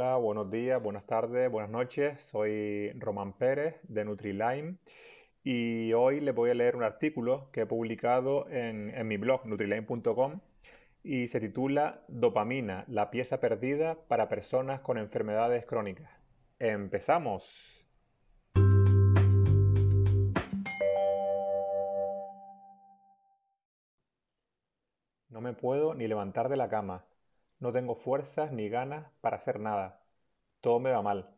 Hola, buenos días, buenas tardes, buenas noches. Soy Román Pérez de Nutrilime y hoy les voy a leer un artículo que he publicado en, mi blog nutrilime.com y se titula Dopamina, la pieza perdida para personas con enfermedades crónicas. ¡Empezamos! No me puedo ni levantar de la cama. No tengo fuerzas ni ganas para hacer nada. Todo me va mal.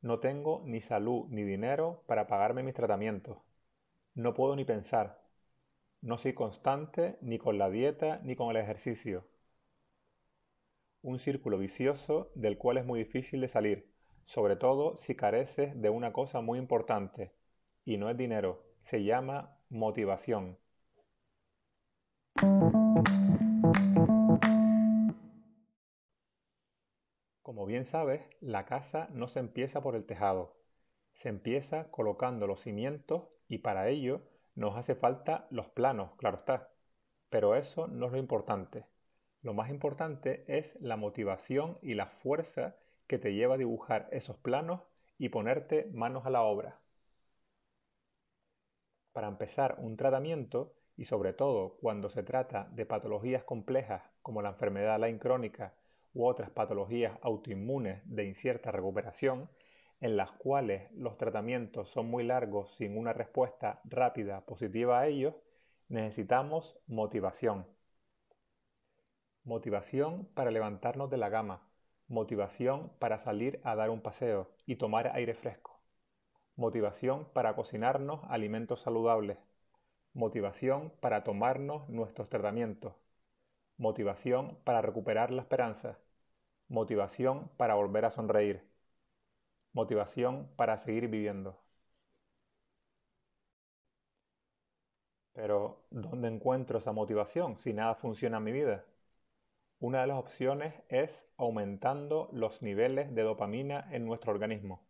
No tengo ni salud ni dinero para pagarme mis tratamientos. No puedo ni pensar. No soy constante ni con la dieta ni con el ejercicio. Un círculo vicioso del cual es muy difícil de salir, sobre todo si careces de una cosa muy importante, y no es dinero, se llama motivación. Como bien sabes, la casa no se empieza por el tejado, se empieza colocando los cimientos y para ello nos hace falta los planos, claro está. Pero eso no es lo importante. Lo más importante es la motivación y la fuerza que te lleva a dibujar esos planos y ponerte manos a la obra. Para empezar un tratamiento, y sobre todo cuando se trata de patologías complejas como la enfermedad Lyme crónica u otras patologías autoinmunes de incierta recuperación, en las cuales los tratamientos son muy largos sin una respuesta rápida positiva a ellos, necesitamos motivación. Motivación para levantarnos de la cama, motivación para salir a dar un paseo y tomar aire fresco, motivación para cocinarnos alimentos saludables, motivación para tomarnos nuestros tratamientos, motivación para recuperar la esperanza, motivación para volver a sonreír, motivación para seguir viviendo. Pero, ¿dónde encuentro esa motivación si nada funciona en mi vida? Una de las opciones es aumentando los niveles de dopamina en nuestro organismo.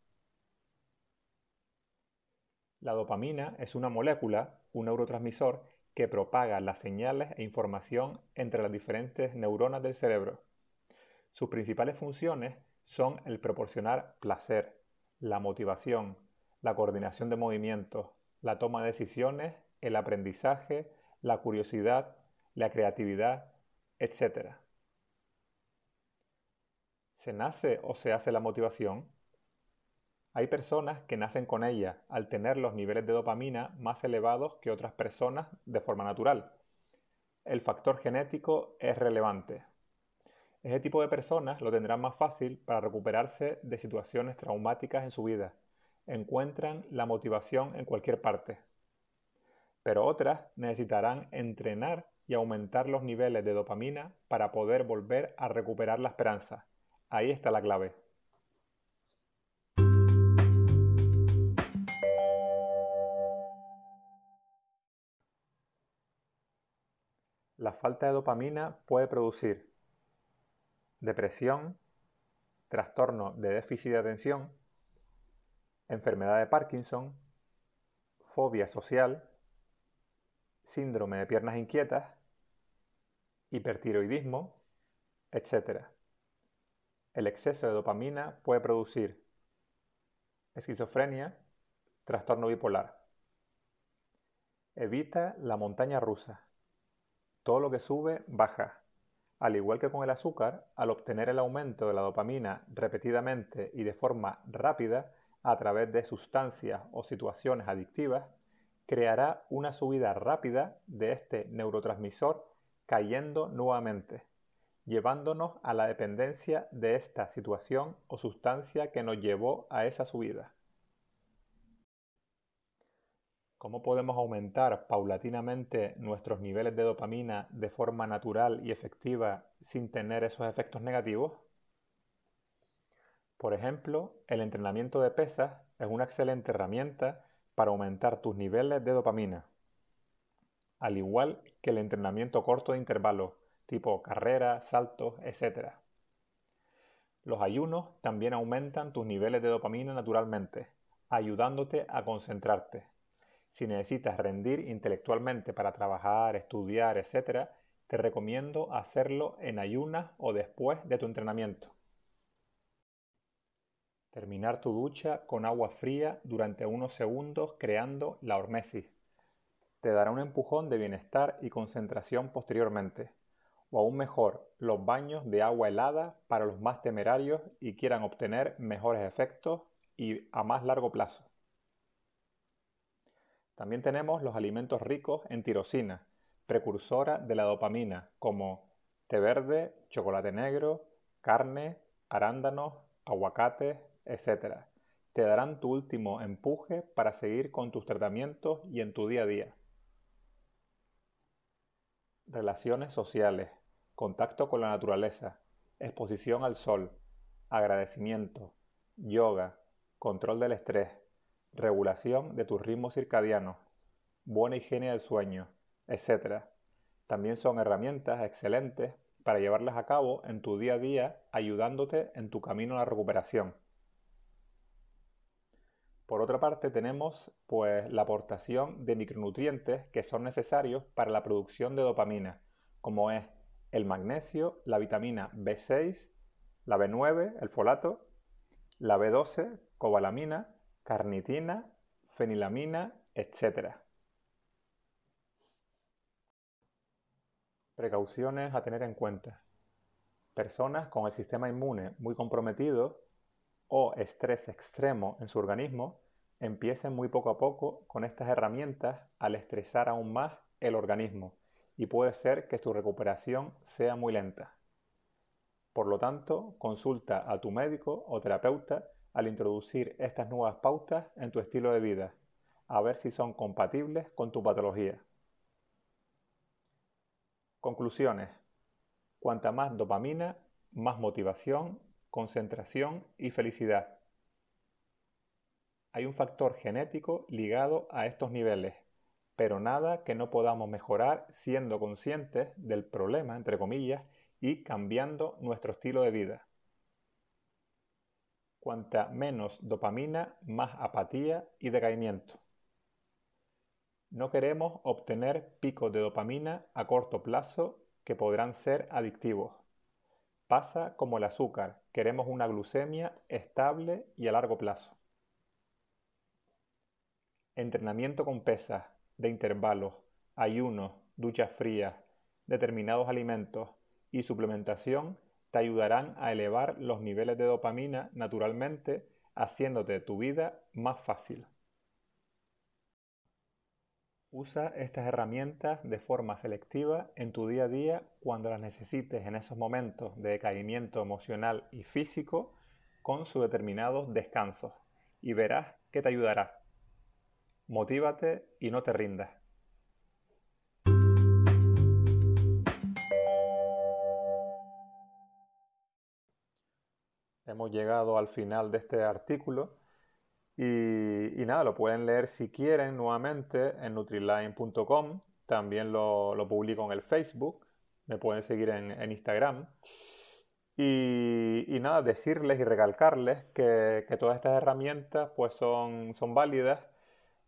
La dopamina es una molécula, un neurotransmisor, que propaga las señales e información entre las diferentes neuronas del cerebro. Sus principales funciones son el proporcionar placer, la motivación, la coordinación de movimientos, la toma de decisiones, el aprendizaje, la curiosidad, la creatividad, etc. ¿Se nace o se hace la motivación? Hay personas que nacen con ella al tener los niveles de dopamina más elevados que otras personas de forma natural. El factor genético es relevante. Ese tipo de personas lo tendrán más fácil para recuperarse de situaciones traumáticas en su vida. Encuentran la motivación en cualquier parte. Pero otras necesitarán entrenar y aumentar los niveles de dopamina para poder volver a recuperar la esperanza. Ahí está la clave. Falta de dopamina puede producir depresión, trastorno de déficit de atención, enfermedad de Parkinson, fobia social, síndrome de piernas inquietas, hipertiroidismo, etc. El exceso de dopamina puede producir esquizofrenia, trastorno bipolar. Evita la montaña rusa todo lo que sube baja. Al igual que con el azúcar, al obtener el aumento de la dopamina repetidamente y de forma rápida a través de sustancias o situaciones adictivas, creará una subida rápida de este neurotransmisor cayendo nuevamente, llevándonos a la dependencia de esta situación o sustancia que nos llevó a esa subida. ¿Cómo podemos aumentar paulatinamente nuestros niveles de dopamina de forma natural y efectiva sin tener esos efectos negativos? Por ejemplo, el entrenamiento de pesas es una excelente herramienta para aumentar tus niveles de dopamina, al igual que el entrenamiento corto de intervalos, tipo carreras, saltos, etc. Los ayunos también aumentan tus niveles de dopamina naturalmente, ayudándote a concentrarte si necesitas rendir intelectualmente para trabajar, estudiar, etc., te recomiendo hacerlo en ayunas o después de tu entrenamiento. Terminar tu ducha con agua fría durante unos segundos creando la hormesis. Te dará un empujón de bienestar y concentración posteriormente. O aún mejor, los baños de agua helada para los más temerarios y quieran obtener mejores efectos y a más largo plazo. También tenemos los alimentos ricos en tirosina, precursora de la dopamina, como té verde, chocolate negro, carne, arándanos, aguacates, etc. Te darán tu último empuje para seguir con tus tratamientos y en tu día a día. Relaciones sociales, contacto con la naturaleza, exposición al sol, agradecimiento, yoga, control del estrés, regulación de tus ritmos circadianos, buena higiene del sueño, etc. También son herramientas excelentes para llevarlas a cabo en tu día a día ayudándote en tu camino a la recuperación. Por otra parte tenemos pues la aportación de micronutrientes que son necesarios para la producción de dopamina, como es el magnesio, la vitamina B6, la B9, el folato, la B12, cobalamina, carnitina, fenilamina, etc. Precauciones a tener en cuenta. Personas con el sistema inmune muy comprometido o estrés extremo en su organismo empiecen muy poco a poco con estas herramientas al estresar aún más el organismo y puede ser que su recuperación sea muy lenta. Por lo tanto, consulta a tu médico o terapeuta al introducir estas nuevas pautas en tu estilo de vida, a ver si son compatibles con tu patología. Conclusiones. Cuanta más dopamina, más motivación, concentración y felicidad. Hay un factor genético ligado a estos niveles, pero nada que no podamos mejorar siendo conscientes del problema, entre comillas, y cambiando nuestro estilo de vida. Cuanta menos dopamina, más apatía y decaimiento. No queremos obtener picos de dopamina a corto plazo que podrán ser adictivos. Pasa como el azúcar, queremos una glucemia estable y a largo plazo. Entrenamiento con pesas, de intervalos, ayunos, duchas frías, determinados alimentos y suplementación te ayudarán a elevar los niveles de dopamina naturalmente, haciéndote tu vida más fácil. Usa estas herramientas de forma selectiva en tu día a día cuando las necesites en esos momentos de decaimiento emocional y físico con sus determinados descansos y verás que te ayudará. Motívate y no te rindas. Hemos llegado al final de este artículo. Y, nada, lo pueden leer si quieren nuevamente en nutriline.com. También lo, publico en el Facebook. Me pueden seguir en, Instagram. Y, nada, decirles y recalcarles que, todas estas herramientas pues son, son válidas,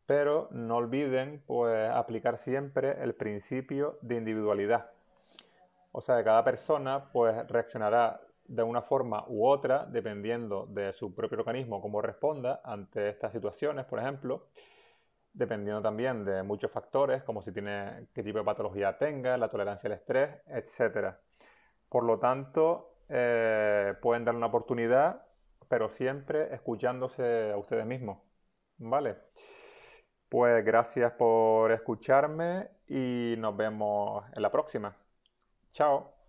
pero no olviden pues aplicar siempre el principio de individualidad. O sea, cada persona pues reaccionará de una forma u otra, dependiendo de su propio organismo, cómo responda ante estas situaciones, por ejemplo, dependiendo también de muchos factores, como si tiene, qué tipo de patología tenga, la tolerancia al estrés, etc. Por lo tanto, eh, pueden dar una oportunidad, pero siempre escuchándose a ustedes mismos. ¿Vale? Pues gracias por escucharme y nos vemos en la próxima. Chao.